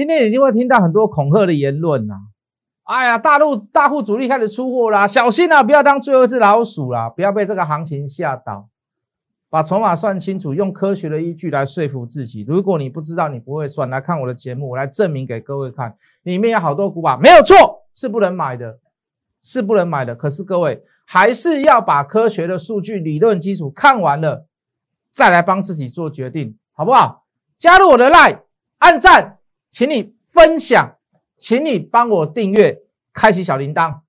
今天一定会听到很多恐吓的言论呐。哎呀，大陆大户主力开始出货啦，小心啊，不要当最后一只老鼠啦，不要被这个行情吓倒。把筹码算清楚，用科学的依据来说服自己。如果你不知道，你不会算，来看我的节目，我来证明给各位看。里面有好多股吧，没有错，是不能买的，是不能买的。可是各位还是要把科学的数据、理论基础看完了，再来帮自己做决定，好不好？加入我的 line，按赞，请你分享，请你帮我订阅，开启小铃铛。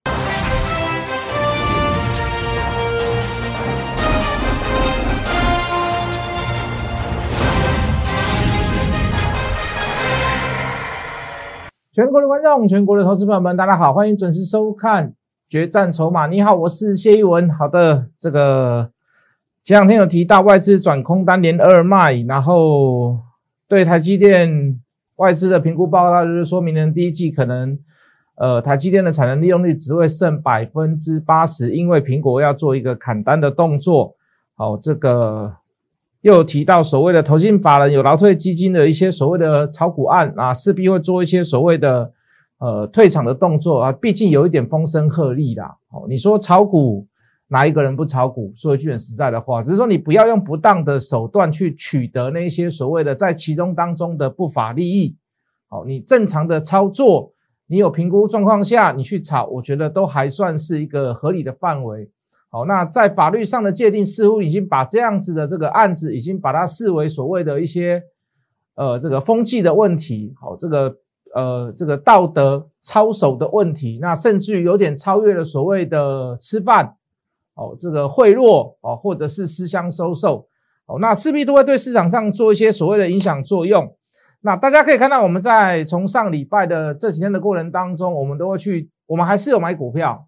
全国的观众，全国的投资朋友们，大家好，欢迎准时收看《决战筹码》。你好，我是谢一文。好的，这个前两天有提到外资转空单连二卖，然后对台积电外资的评估报告就是说明年第一季可能，呃，台积电的产能利用率只会剩百分之八十，因为苹果要做一个砍单的动作。好，这个。又提到所谓的投信法人有劳退基金的一些所谓的炒股案啊，势必会做一些所谓的呃退场的动作啊，毕竟有一点风声鹤唳啦。哦，你说炒股哪一个人不炒股？说一句很实在的话，只是说你不要用不当的手段去取得那些所谓的在其中当中的不法利益。好，你正常的操作，你有评估状况下你去炒，我觉得都还算是一个合理的范围。好，那在法律上的界定似乎已经把这样子的这个案子，已经把它视为所谓的一些呃这个风气的问题，好，这个呃这个道德操守的问题，那甚至于有点超越了所谓的吃饭，哦，这个贿赂哦，或者是私相收受，哦，那势必都会对市场上做一些所谓的影响作用。那大家可以看到，我们在从上礼拜的这几天的过程当中，我们都会去，我们还是有买股票。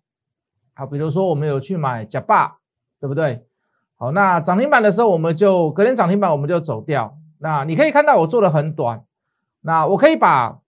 好，比如说我们有去买假霸，对不对？好，那涨停板的时候，我们就隔天涨停板我们就走掉。那你可以看到我做的很短，那我可以把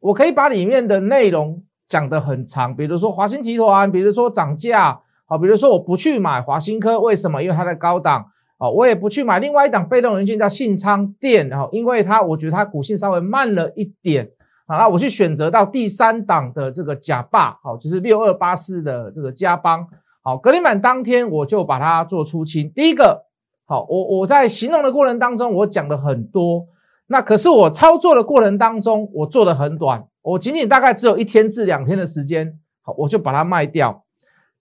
我可以把里面的内容讲得很长，比如说华兴集团，比如说涨价，好，比如说我不去买华兴科，为什么？因为它在高档，哦，我也不去买另外一档被动元件叫信昌电，然后因为它我觉得它股性稍微慢了一点。好，那我去选择到第三档的这个假霸，好，就是六二八四的这个加邦，好，隔天板当天我就把它做出清。第一个，好，我我在形容的过程当中，我讲的很多，那可是我操作的过程当中，我做的很短，我仅仅大概只有一天至两天的时间，好，我就把它卖掉。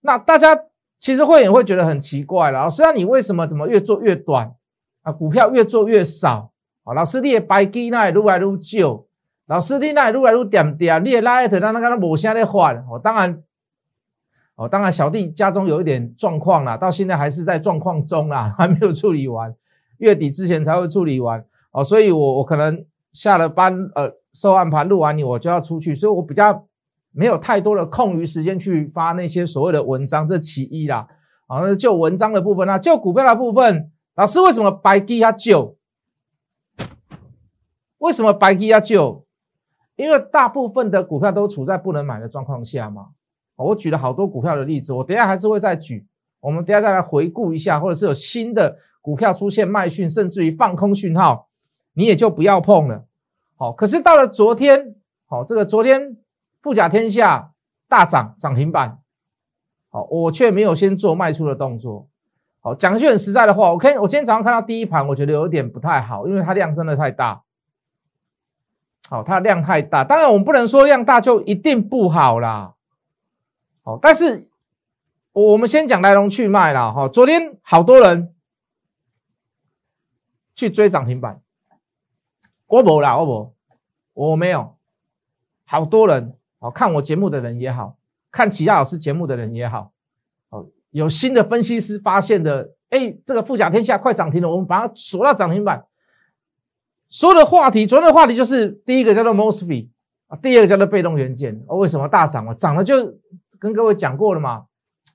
那大家其实会员会觉得很奇怪了，老师，那你为什么怎么越做越短啊？股票越做越少，啊，老师你的白基那愈来愈旧。老师，你那愈来愈点点，你也拉一头，让那个无声的换。哦，当然，哦，当然，小弟家中有一点状况啦，到现在还是在状况中啦，还没有处理完，月底之前才会处理完。哦，所以我我可能下了班，呃，收完盘录完你，我就要出去，所以我比较没有太多的空余时间去发那些所谓的文章，这其一啦。好，那就文章的部分，那就股票的部分，老师为什么白低要救？为什么白低要救？因为大部分的股票都处在不能买的状况下嘛，我举了好多股票的例子，我等下还是会再举，我们等下再来回顾一下，或者是有新的股票出现卖讯，甚至于放空讯号，你也就不要碰了。好，可是到了昨天，好，这个昨天富甲天下大涨涨停板，好，我却没有先做卖出的动作。好，讲句很实在的话，我看我今天早上看到第一盘，我觉得有点不太好，因为它量真的太大。好，它量太大，当然我们不能说量大就一定不好啦。好，但是我们先讲来龙去脉啦。哈，昨天好多人去追涨停板，我没啦，我没，我没有。好多人，好看我节目的人也好看其他老师节目的人也好，哦，有新的分析师发现的，哎，这个富甲天下快涨停了，我们把它锁到涨停板。所有的话题，昨天的话题就是第一个叫做 Mosfet 啊，第二个叫做被动元件哦。为什么大涨啊？涨了就跟各位讲过了嘛。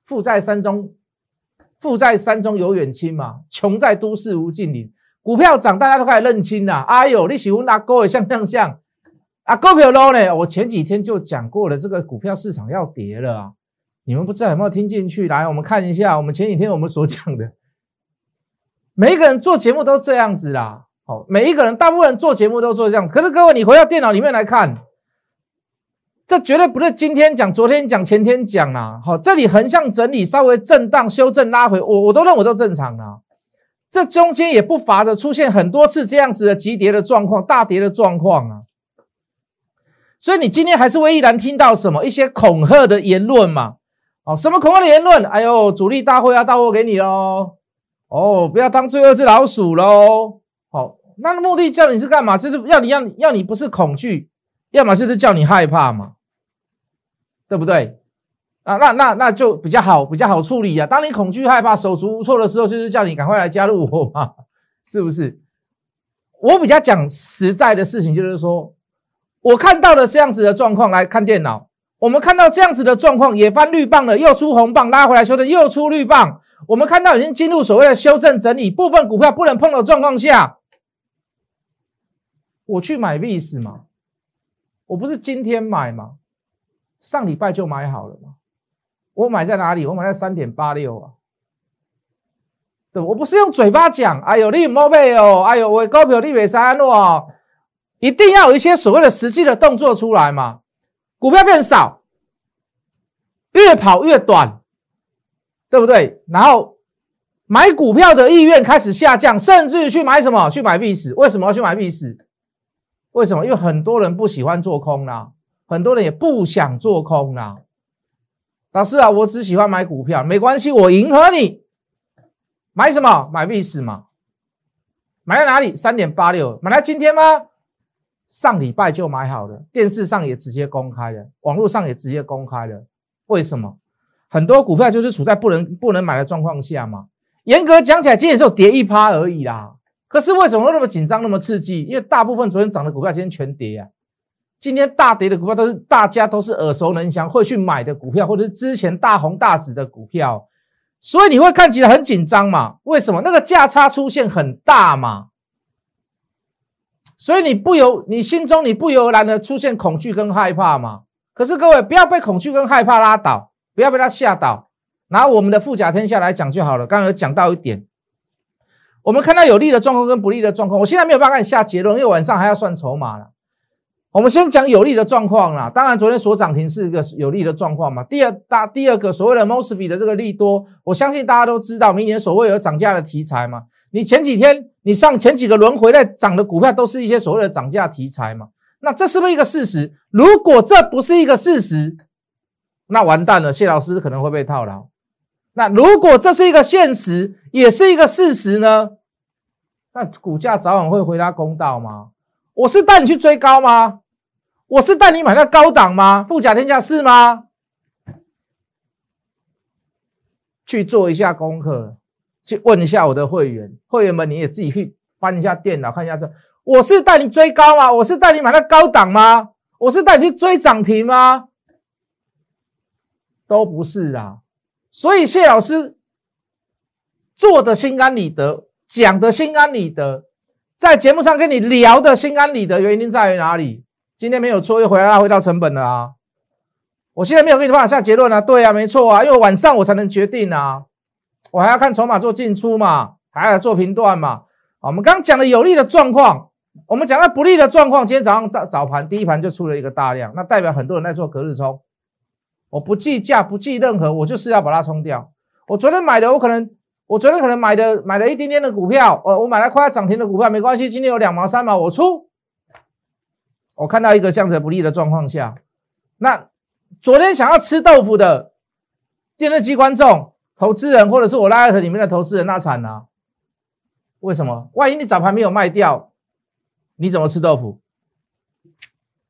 富在山中，富在山中有远亲嘛，穷在都市无近邻。股票涨，大家都开始认清了。哎呦，你喜欢拿高位像像像啊，股票 low 呢？我前几天就讲过了，这个股票市场要跌了啊。你们不知道有没有听进去？来，我们看一下，我们前几天我们所讲的，每一个人做节目都这样子啦。好，每一个人，大部分人做节目都做这样子。可是各位，你回到电脑里面来看，这绝对不是今天讲、昨天讲、前天讲啊。好，这里横向整理，稍微震荡、修正、拉回，我我都认为都正常啊。这中间也不乏着出现很多次这样子的急跌的状况、大跌的状况啊。所以你今天还是会依然听到什么一些恐吓的言论嘛？哦，什么恐吓的言论？哎呦，主力大会要到货给你喽！哦，不要当最后只老鼠喽！好，那目的叫你是干嘛？就是要你要你要你不是恐惧，要么就是叫你害怕嘛，对不对？啊，那那那就比较好，比较好处理啊。当你恐惧害怕、手足无措的时候，就是叫你赶快来加入我嘛，是不是？我比较讲实在的事情，就是说我看到了这样子的状况来看电脑，我们看到这样子的状况，也翻绿棒了，又出红棒，拉回来修正，又出绿棒。我们看到已经进入所谓的修正整理，部分股票不能碰的状况下，我去买 VIX 嘛？我不是今天买吗？上礼拜就买好了吗？我买在哪里？我买在三点八六啊。对，我不是用嘴巴讲。哎呦，你莫买哦！哎呦，我高票你别删哦！一定要有一些所谓的实际的动作出来嘛？股票变少，越跑越短。对不对？然后买股票的意愿开始下降，甚至于去买什么？去买币史？为什么要去买币史？为什么？因为很多人不喜欢做空啦，很多人也不想做空啦。老师啊，我只喜欢买股票，没关系，我迎合你。买什么？买币史嘛？买在哪里？三点八六，买在今天吗？上礼拜就买好了，电视上也直接公开了，网络上也直接公开了。为什么？很多股票就是处在不能不能买的状况下嘛。严格讲起来，今天只有跌一趴而已啦。可是为什么会那么紧张、那么刺激？因为大部分昨天涨的股票今天全跌啊。今天大跌的股票都是大家都是耳熟能详会去买的股票，或者是之前大红大紫的股票，所以你会看起来很紧张嘛？为什么？那个价差出现很大嘛？所以你不由你心中你不由然的出现恐惧跟害怕嘛？可是各位不要被恐惧跟害怕拉倒。不要被他吓倒，拿我们的富甲天下来讲就好了。刚刚有讲到一点，我们看到有利的状况跟不利的状况，我现在没有办法给你下结论，因为晚上还要算筹码了。我们先讲有利的状况啦。当然，昨天所涨停是一个有利的状况嘛。第二大第二个所谓的 Mosby 的这个利多，我相信大家都知道，明年所谓有涨价的题材嘛。你前几天你上前几个轮回在涨的股票，都是一些所谓的涨价题材嘛。那这是不是一个事实？如果这不是一个事实，那完蛋了，谢老师可能会被套牢。那如果这是一个现实，也是一个事实呢？那股价早晚会回答公道吗？我是带你去追高吗？我是带你买那高档吗？富甲天下是吗？去做一下功课，去问一下我的会员，会员们你也自己去翻一下电脑看一下这。我是带你追高吗？我是带你买那高档吗？我是带你去追涨停吗？都不是啊，所以谢老师做的心安理得，讲的心安理得，在节目上跟你聊的心安理得，原因在于哪里？今天没有错，又回来回到成本了啊！我现在没有跟你办法下结论啊，对啊，没错啊，因为晚上我才能决定啊，我还要看筹码做进出嘛，还要做频段嘛。我们刚讲的有利的状况，我们讲到不利的状况，今天早上早早盘第一盘就出了一个大量，那代表很多人在做隔日冲。我不计价，不计任何，我就是要把它冲掉。我昨天买的，我可能，我昨天可能买的买了一点点的股票，呃，我买了快要涨停的股票，没关系，今天有两毛三毛，我出。我看到一个这样子不利的状况下，那昨天想要吃豆腐的电视机观众、投资人，或者是我拉特里面的投资人，那惨了。为什么？万一你早盘没有卖掉，你怎么吃豆腐？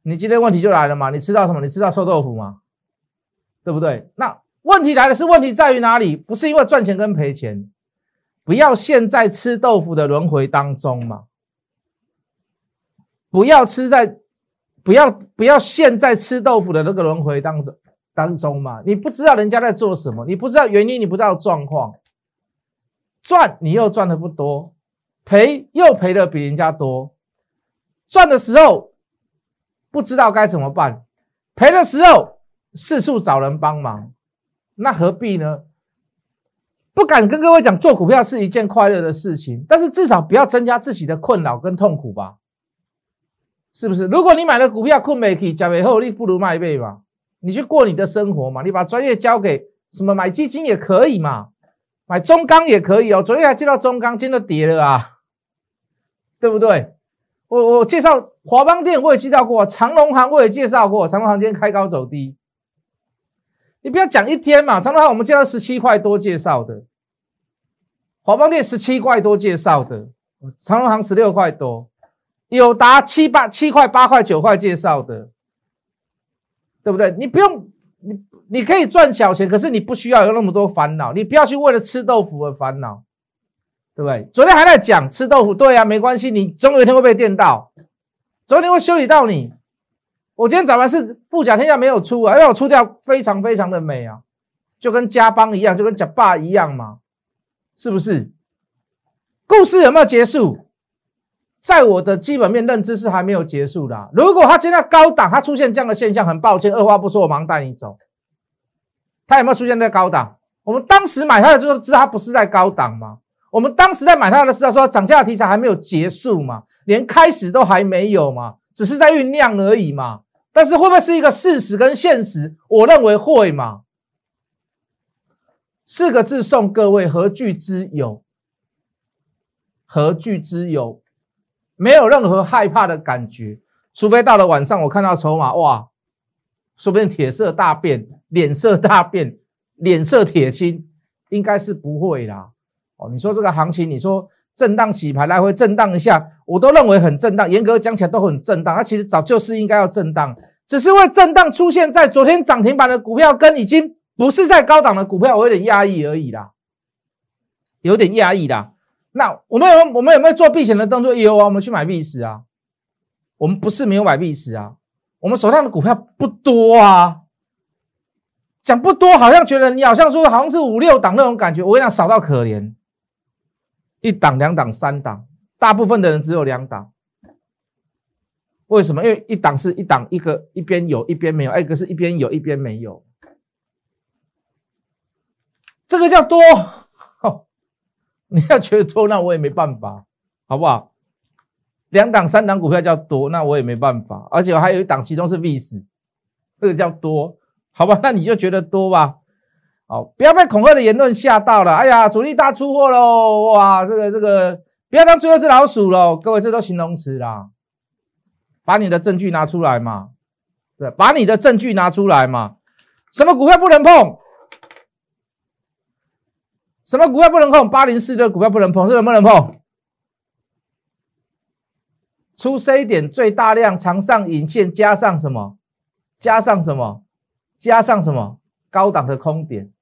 你今天问题就来了嘛？你吃到什么？你吃到臭豆腐吗？对不对？那问题来了，是问题在于哪里？不是因为赚钱跟赔钱，不要陷在吃豆腐的轮回当中嘛。不要吃在，不要不要陷在吃豆腐的那个轮回当中当中嘛。你不知道人家在做什么，你不知道原因，你不知道状况，赚你又赚的不多，赔又赔的比人家多。赚的时候不知道该怎么办，赔的时候。四处找人帮忙，那何必呢？不敢跟各位讲做股票是一件快乐的事情，但是至少不要增加自己的困扰跟痛苦吧，是不是？如果你买了股票困没起，加尾后你不如卖一倍嘛，你去过你的生活嘛，你把专业交给什么买基金也可以嘛，买中钢也可以哦。昨天还接到中钢，今天都跌了啊，对不对？我我介绍华邦电我也介绍过，长隆行我也介绍过，长隆行今天开高走低。你不要讲一天嘛，长隆行我们介绍十七块多介绍的，华邦电十七块多介绍的，长隆行十六块多，友达七八七块八块九块介绍的，对不对？你不用你你可以赚小钱，可是你不需要有那么多烦恼，你不要去为了吃豆腐而烦恼，对不对？昨天还在讲吃豆腐，对啊，没关系，你总有一天会被电到，总有一天会修理到你。我今天早盘是富甲天下没有出啊，因为我出掉非常非常的美啊，就跟家邦一样，就跟假爸一样嘛，是不是？故事有没有结束？在我的基本面认知是还没有结束的。如果它现在高档，它出现这样的现象，很抱歉，二话不说，我马上带你走。它有没有出现在高档？我们当时买它的时候，知道它不是在高档吗？我们当时在买它的时候，说涨价的题材还没有结束嘛，连开始都还没有嘛，只是在酝酿而已嘛。但是会不会是一个事实跟现实？我认为会嘛。四个字送各位：何惧之有？何惧之有？没有任何害怕的感觉，除非到了晚上，我看到筹码，哇，说不定铁色大变，脸色大变，脸色铁青，应该是不会啦。哦，你说这个行情，你说。震荡洗牌来回震荡一下，我都认为很震荡。严格讲起来都很震荡，它其实早就是应该要震荡，只是为震荡出现在昨天涨停板的股票跟已经不是在高档的股票，我有点压抑而已啦，有点压抑啦。那我们有我们有没有做避险的动作？有啊，我们去买币石啊。我们不是没有买币石啊，我们手上的股票不多啊。讲不多，好像觉得你好像说好像是五六档那种感觉，我跟你讲少到可怜。一档、两档、三档，大部分的人只有两档。为什么？因为一档是一档，一个一边有一边没有，一个是一边有一边没有。这个叫多，你要觉得多，那我也没办法，好不好？两档、三档股票叫多，那我也没办法。而且我还有一档，其中是 V 死，这个叫多，好吧？那你就觉得多吧。好，不要被恐吓的言论吓到了。哎呀，主力大出货喽！哇，这个这个，不要当最后只老鼠喽。各位，这都形容词啦，把你的证据拿出来嘛。对，把你的证据拿出来嘛。什么股票不能碰？什么股票不能碰？八零四的股票不能碰，是能不能碰？出 C 点最大量长上影线，加上什么？加上什么？加上什么？高档的空点。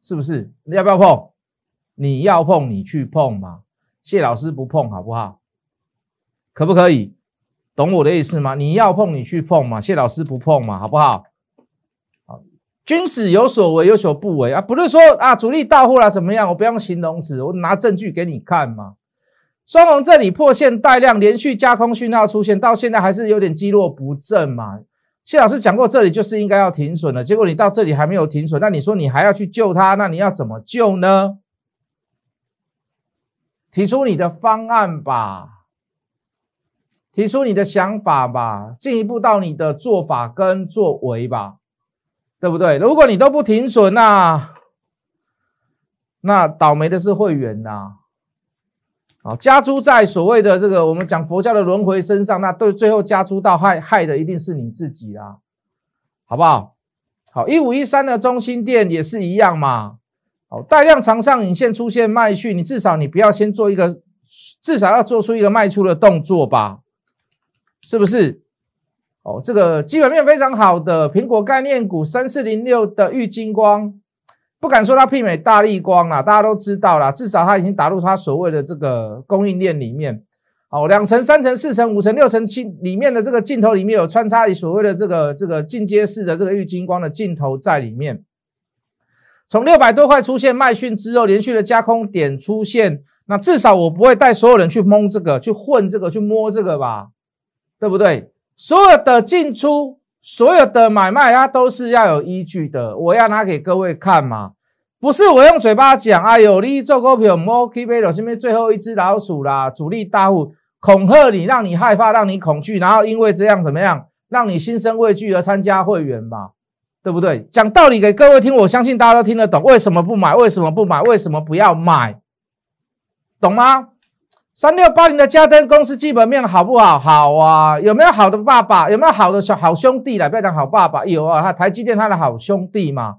是不是？你要不要碰？你要碰，你去碰嘛。谢老师不碰，好不好？可不可以？懂我的意思吗？你要碰，你去碰嘛。谢老师不碰嘛，好不好？君子有所为，有所不为啊。不是说啊，主力大户了怎么样？我不用形容词，我拿证据给你看嘛。双红这里破线带量，连续加空讯号出现，到现在还是有点积弱不振嘛。谢老师讲过，这里就是应该要停损了。结果你到这里还没有停损，那你说你还要去救它？那你要怎么救呢？提出你的方案吧，提出你的想法吧，进一步到你的做法跟作为吧，对不对？如果你都不停损，那那倒霉的是会员呐。啊，加诸在所谓的这个我们讲佛教的轮回身上，那对最后加诸到害害的一定是你自己啦，好不好？好，一五一三的中心店也是一样嘛。好，带量长上影线出现卖去，你至少你不要先做一个，至少要做出一个卖出的动作吧，是不是？哦，这个基本面非常好的苹果概念股三四零六的玉金光。不敢说它媲美大力光啦，大家都知道啦，至少它已经打入它所谓的这个供应链里面。好，两层、三层、四层、五层、六层七里面的这个镜头里面有穿插你所谓的这个这个进阶式的这个玉金光的镜头在里面。从六百多块出现卖讯之后，连续的加空点出现，那至少我不会带所有人去蒙这个、去混这个、去摸这个吧，对不对？所有的进出。所有的买卖它都是要有依据的，我要拿给各位看嘛。不是我用嘴巴讲，哎呦，你做股票莫 keep 住，前面最后一只老鼠啦，主力大户恐吓你，让你害怕，让你恐惧，然后因为这样怎么样，让你心生畏惧而参加会员嘛，对不对？讲道理给各位听，我相信大家都听得懂，为什么不买？为什么不买？为什么不要买？懂吗？三六八零的嘉登公司基本面好不好？好啊，有没有好的爸爸？有没有好的小好兄弟来？不要讲好爸爸，有啊，他台积电他的好兄弟嘛。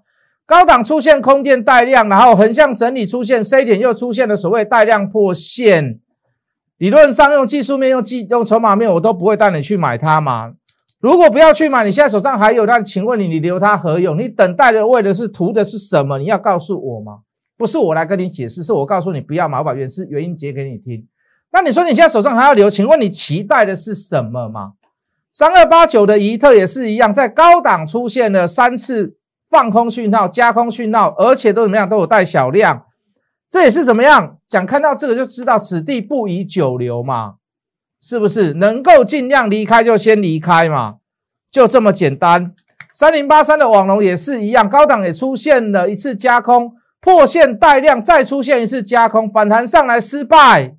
高档出现空电带量，然后横向整理出现 C 点，又出现了所谓带量破线。理论上用技术面、用技、用筹码面，我都不会带你去买它嘛。如果不要去买，你现在手上还有，那请问你，你留它何用？你等待的为的是图的是什么？你要告诉我吗？不是我来跟你解释，是我告诉你不要买，我把原是原因解给你听。那你说你现在手上还要留？请问你期待的是什么吗？三二八九的怡特也是一样，在高档出现了三次。放空讯号、加空讯号，而且都怎么样？都有带小量，这也是怎么样？讲看到这个就知道此地不宜久留嘛，是不是？能够尽量离开就先离开嘛，就这么简单。三零八三的网龙也是一样，高档也出现了一次加空破线带量，再出现一次加空反弹上来失败，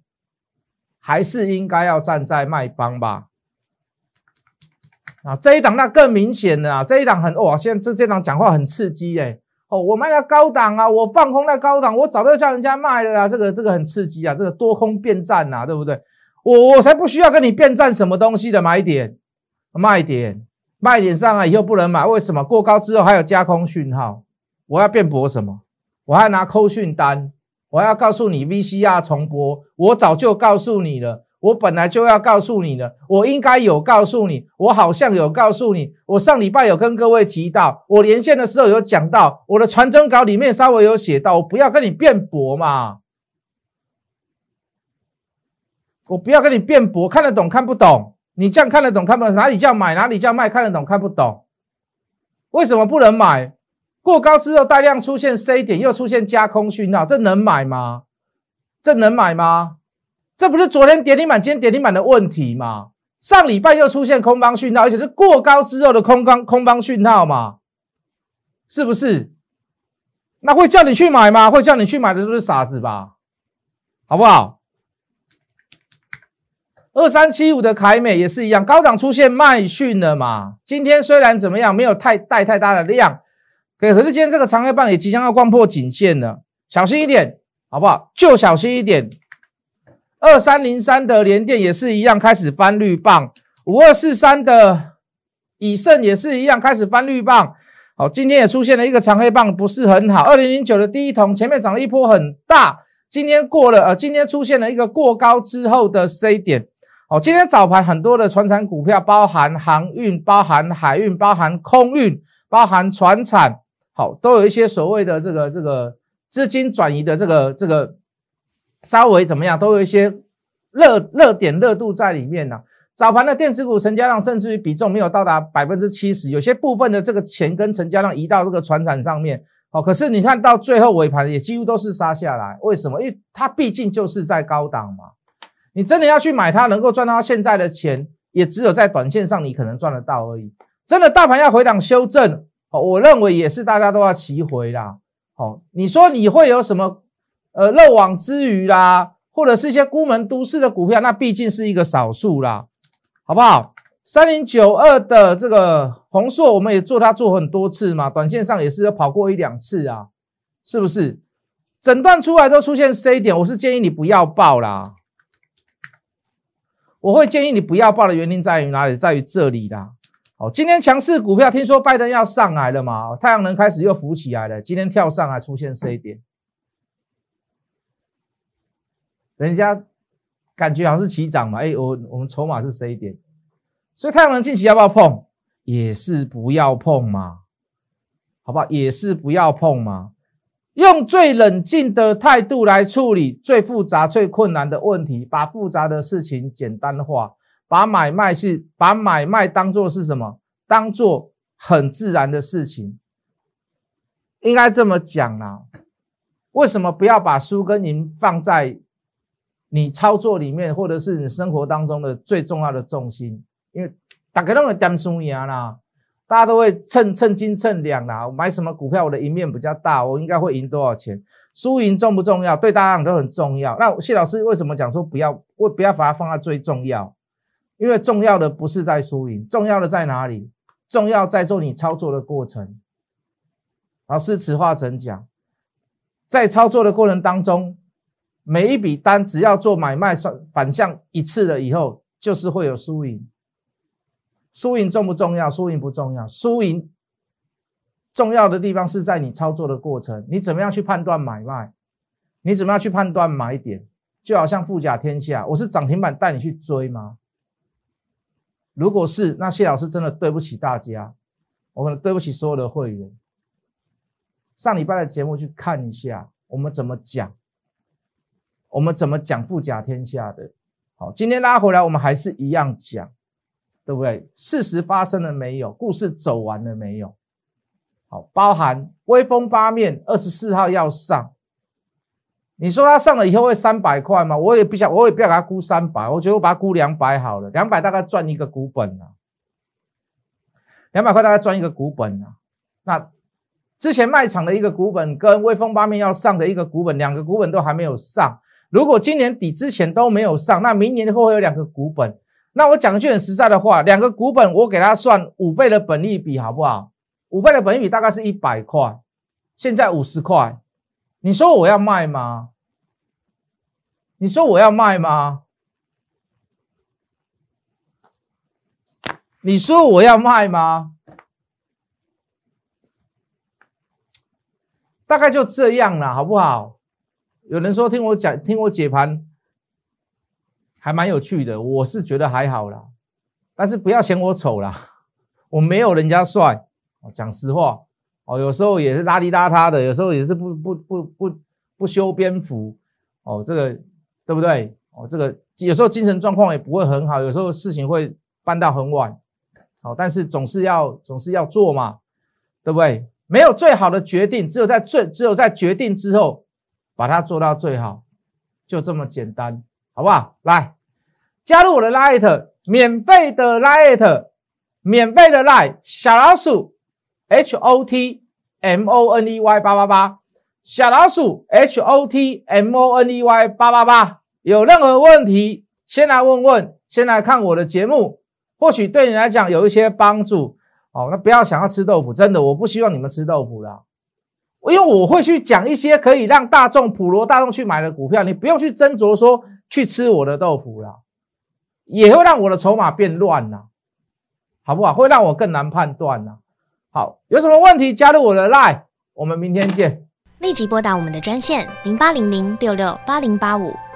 还是应该要站在卖方吧。啊，这一档那更明显的啊，这一档很哇，现在这这档讲话很刺激哎，哦，我卖了高档啊，我放空在高档，我早就叫人家卖了啊，这个这个很刺激啊，这个多空变战呐，对不对？我我才不需要跟你变战什么东西的买点、卖点、卖点上来以后不能买，为什么？过高之后还有加空讯号，我要辩驳什么？我还拿扣讯单，我要告诉你 VCR 重播，我早就告诉你了。我本来就要告诉你了，我应该有告诉你，我好像有告诉你，我上礼拜有跟各位提到，我连线的时候有讲到，我的传真稿里面稍微有写到，我不要跟你辩驳嘛，我不要跟你辩驳，看得懂看不懂？你这样看得懂看不懂？哪里叫买，哪里叫卖？看得懂看不懂？为什么不能买？过高之后带量出现 C 点，又出现加空讯号，这能买吗？这能买吗？这不是昨天跌停板，今天跌停板的问题吗？上礼拜又出现空方讯号，而且是过高之后的空方空方讯号嘛？是不是？那会叫你去买吗？会叫你去买的都是傻子吧？好不好？二三七五的凯美也是一样，高档出现卖讯了嘛？今天虽然怎么样，没有太带太大的量，可是今天这个长黑棒也即将要逛破颈线了，小心一点，好不好？就小心一点。二三零三的联电也是一样，开始翻绿棒；五二四三的以盛也是一样，开始翻绿棒。好，今天也出现了一个长黑棒，不是很好。二零零九的第一桶前面涨了一波很大，今天过了，呃，今天出现了一个过高之后的 C 点。好，今天早盘很多的船产股票，包含航运、包含海运、包含空运、包含船产，好，都有一些所谓的这个这个资金转移的这个这个。稍微怎么样，都有一些热热点热度在里面呢。早盘的电子股成交量甚至于比重没有到达百分之七十，有些部分的这个钱跟成交量移到这个船产上面。好，可是你看到最后尾盘也几乎都是杀下来，为什么？因为它毕竟就是在高档嘛。你真的要去买它，能够赚到现在的钱，也只有在短线上你可能赚得到而已。真的大盘要回档修正，哦，我认为也是大家都要齐回啦。好，你说你会有什么？呃，漏网之鱼啦，或者是一些孤门都市的股票，那毕竟是一个少数啦，好不好？三零九二的这个红硕，我们也做它做很多次嘛，短线上也是有跑过一两次啊，是不是？诊断出来都出现 C 点，我是建议你不要报啦。我会建议你不要报的原因在于哪里？在于这里啦。好，今天强势股票，听说拜登要上来了嘛，太阳能开始又浮起来了，今天跳上来出现 C 点。人家感觉好像是起涨嘛，哎，我我们筹码是 C 点，所以太阳能近期要不要碰？也是不要碰嘛，好不好？也是不要碰嘛，用最冷静的态度来处理最复杂、最困难的问题，把复杂的事情简单化，把买卖是把买卖当做是什么？当做很自然的事情，应该这么讲啊？为什么不要把输跟赢放在？你操作里面，或者是你生活当中的最重要的重心，因为大家都会点输赢啦，大家都会称称斤称两啦。买什么股票，我的赢面比较大，我应该会赢多少钱？输赢重不重要？对大家都很重要。那谢老师为什么讲说不要，不不要把它放在最重要？因为重要的不是在输赢，重要的在哪里？重要在做你操作的过程。老师此话怎讲？在操作的过程当中，每一笔单只要做买卖算反向一次了以后，就是会有输赢。输赢重不重要？输赢不重要。输赢重要的地方是在你操作的过程，你怎么样去判断买卖？你怎么样去判断买点？就好像富甲天下，我是涨停板带你去追吗？如果是，那谢老师真的对不起大家，我可能对不起所有的会员。上礼拜的节目去看一下，我们怎么讲，我们怎么讲富甲天下的。好，今天拉回来，我们还是一样讲，对不对？事实发生了没有？故事走完了没有？好，包含威风八面二十四号要上，你说它上了以后会三百块吗？我也不想，我也不要给它估三百，我觉得我把它估两百好了，两百大概赚一个股本啊，两百块大概赚一个股本啊，那。之前卖场的一个股本跟威风八面要上的一个股本，两个股本都还没有上。如果今年底之前都没有上，那明年会不会有两个股本？那我讲句很实在的话，两个股本我给他算五倍的本利比好不好？五倍的本利比大概是一百块，现在五十块，你说我要卖吗？你说我要卖吗？你说我要卖吗？大概就这样了，好不好？有人说听我讲，听我解盘，还蛮有趣的。我是觉得还好啦，但是不要嫌我丑啦，我没有人家帅。讲实话，哦，有时候也是邋里邋遢的，有时候也是不不不不不修边幅，哦，这个对不对？哦，这个有时候精神状况也不会很好，有时候事情会办到很晚，好，但是总是要总是要做嘛，对不对？没有最好的决定，只有在最只有在决定之后，把它做到最好，就这么简单，好不好？来，加入我的 Light，免费的 Light，免费的 Light，小老鼠 H O T M O N E Y 八八八，小老鼠 H O T M O N E Y 八八八，有任何问题先来问问，先来看我的节目，或许对你来讲有一些帮助。哦，那不要想要吃豆腐，真的，我不希望你们吃豆腐啦。因为我会去讲一些可以让大众普罗大众去买的股票，你不用去斟酌说去吃我的豆腐啦，也会让我的筹码变乱啦，好不好？会让我更难判断啦。好，有什么问题加入我的 line，我们明天见。立即拨打我们的专线零八零零六六八零八五。